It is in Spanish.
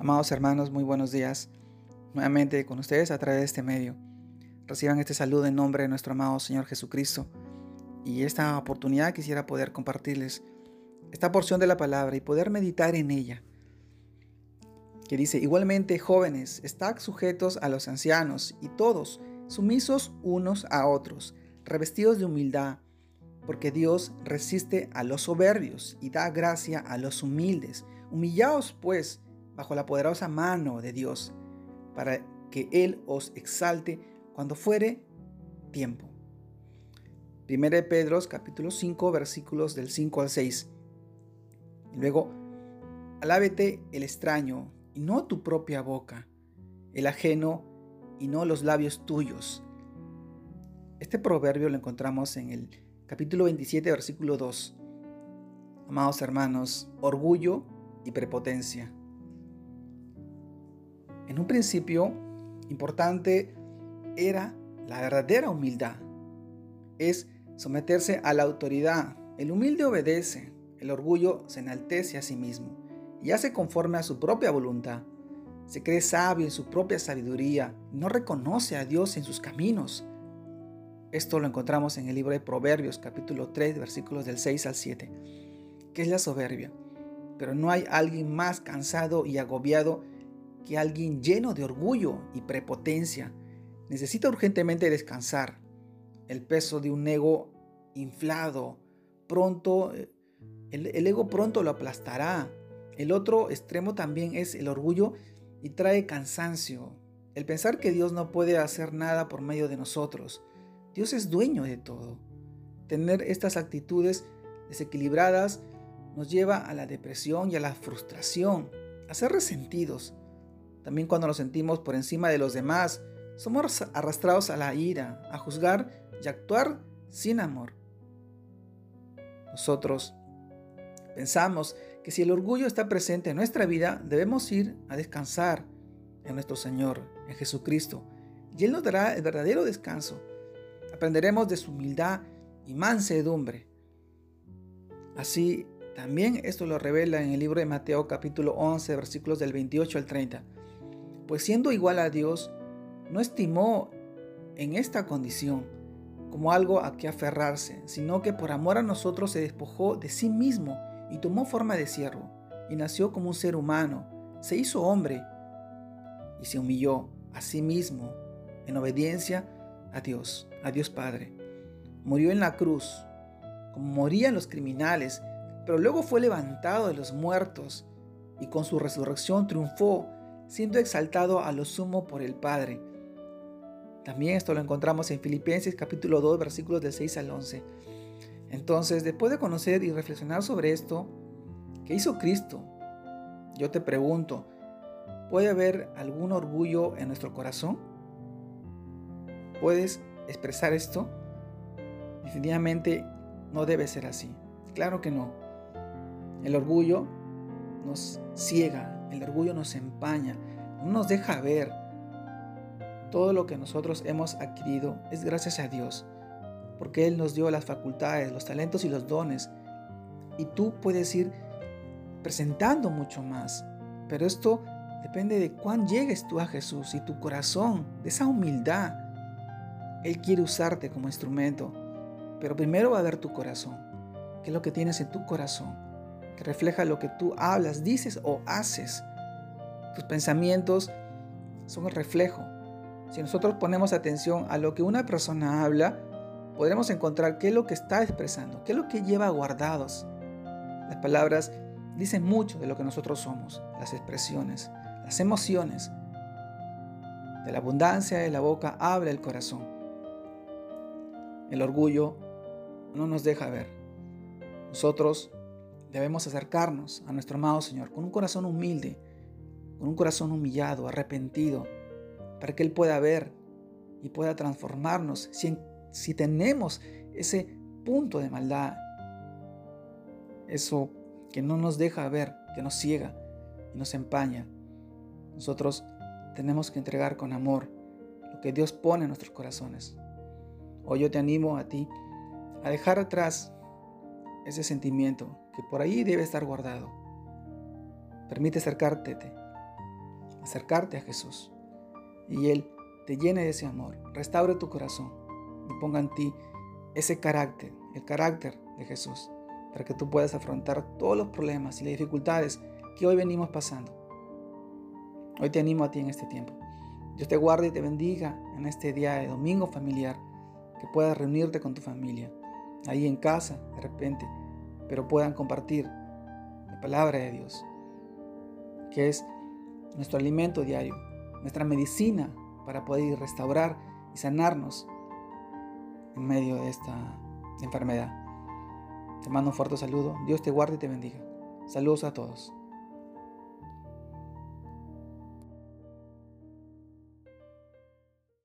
Amados hermanos, muy buenos días. Nuevamente con ustedes a través de este medio. Reciban este saludo en nombre de nuestro amado Señor Jesucristo. Y esta oportunidad quisiera poder compartirles esta porción de la palabra y poder meditar en ella. Que dice, igualmente jóvenes, estad sujetos a los ancianos y todos, sumisos unos a otros, revestidos de humildad, porque Dios resiste a los soberbios y da gracia a los humildes. Humillaos pues bajo la poderosa mano de Dios, para que Él os exalte cuando fuere tiempo. 1 Pedro capítulo 5 versículos del 5 al 6. Y luego, alábete el extraño y no tu propia boca, el ajeno y no los labios tuyos. Este proverbio lo encontramos en el capítulo 27 versículo 2. Amados hermanos, orgullo y prepotencia. En un principio, importante era la verdadera humildad. Es someterse a la autoridad. El humilde obedece, el orgullo se enaltece a sí mismo y hace conforme a su propia voluntad. Se cree sabio en su propia sabiduría no reconoce a Dios en sus caminos. Esto lo encontramos en el libro de Proverbios capítulo 3 versículos del 6 al 7. ¿Qué es la soberbia? Pero no hay alguien más cansado y agobiado que alguien lleno de orgullo y prepotencia necesita urgentemente descansar. El peso de un ego inflado, pronto, eh, el, el ego pronto lo aplastará. El otro extremo también es el orgullo y trae cansancio. El pensar que Dios no puede hacer nada por medio de nosotros. Dios es dueño de todo. Tener estas actitudes desequilibradas nos lleva a la depresión y a la frustración, a ser resentidos, también cuando nos sentimos por encima de los demás, somos arrastrados a la ira, a juzgar y actuar sin amor. Nosotros pensamos que si el orgullo está presente en nuestra vida, debemos ir a descansar en nuestro Señor, en Jesucristo, y Él nos dará el verdadero descanso. Aprenderemos de su humildad y mansedumbre. Así, también esto lo revela en el libro de Mateo capítulo 11, versículos del 28 al 30 pues siendo igual a Dios, no estimó en esta condición como algo a que aferrarse, sino que por amor a nosotros se despojó de sí mismo y tomó forma de siervo, y nació como un ser humano, se hizo hombre y se humilló a sí mismo en obediencia a Dios, a Dios Padre. Murió en la cruz, como morían los criminales, pero luego fue levantado de los muertos y con su resurrección triunfó siendo exaltado a lo sumo por el Padre. También esto lo encontramos en Filipenses capítulo 2 versículos del 6 al 11. Entonces, después de conocer y reflexionar sobre esto, ¿qué hizo Cristo? Yo te pregunto, ¿puede haber algún orgullo en nuestro corazón? ¿Puedes expresar esto? Definitivamente no debe ser así. Claro que no. El orgullo nos ciega, el orgullo nos empaña, no nos deja ver. Todo lo que nosotros hemos adquirido es gracias a Dios, porque Él nos dio las facultades, los talentos y los dones. Y tú puedes ir presentando mucho más. Pero esto depende de cuán llegues tú a Jesús y tu corazón, de esa humildad. Él quiere usarte como instrumento, pero primero va a ver tu corazón. ¿Qué es lo que tienes en tu corazón? Refleja lo que tú hablas, dices o haces. Tus pensamientos son el reflejo. Si nosotros ponemos atención a lo que una persona habla, podremos encontrar qué es lo que está expresando, qué es lo que lleva guardados. Las palabras dicen mucho de lo que nosotros somos, las expresiones, las emociones. De la abundancia de la boca habla el corazón. El orgullo no nos deja ver. Nosotros debemos acercarnos a nuestro amado Señor con un corazón humilde, con un corazón humillado, arrepentido, para que Él pueda ver y pueda transformarnos si, si tenemos ese punto de maldad, eso que no nos deja ver, que nos ciega y nos empaña. Nosotros tenemos que entregar con amor lo que Dios pone en nuestros corazones. Hoy yo te animo a ti a dejar atrás ese sentimiento que por ahí debe estar guardado. Permite acercarte acercarte a Jesús y Él te llene de ese amor, restaure tu corazón y ponga en ti ese carácter, el carácter de Jesús, para que tú puedas afrontar todos los problemas y las dificultades que hoy venimos pasando. Hoy te animo a ti en este tiempo. Dios te guarde y te bendiga en este día de domingo familiar, que puedas reunirte con tu familia, ahí en casa de repente, pero puedan compartir la palabra de Dios, que es nuestro alimento diario, nuestra medicina para poder restaurar y sanarnos en medio de esta enfermedad. Te mando un fuerte saludo. Dios te guarde y te bendiga. Saludos a todos.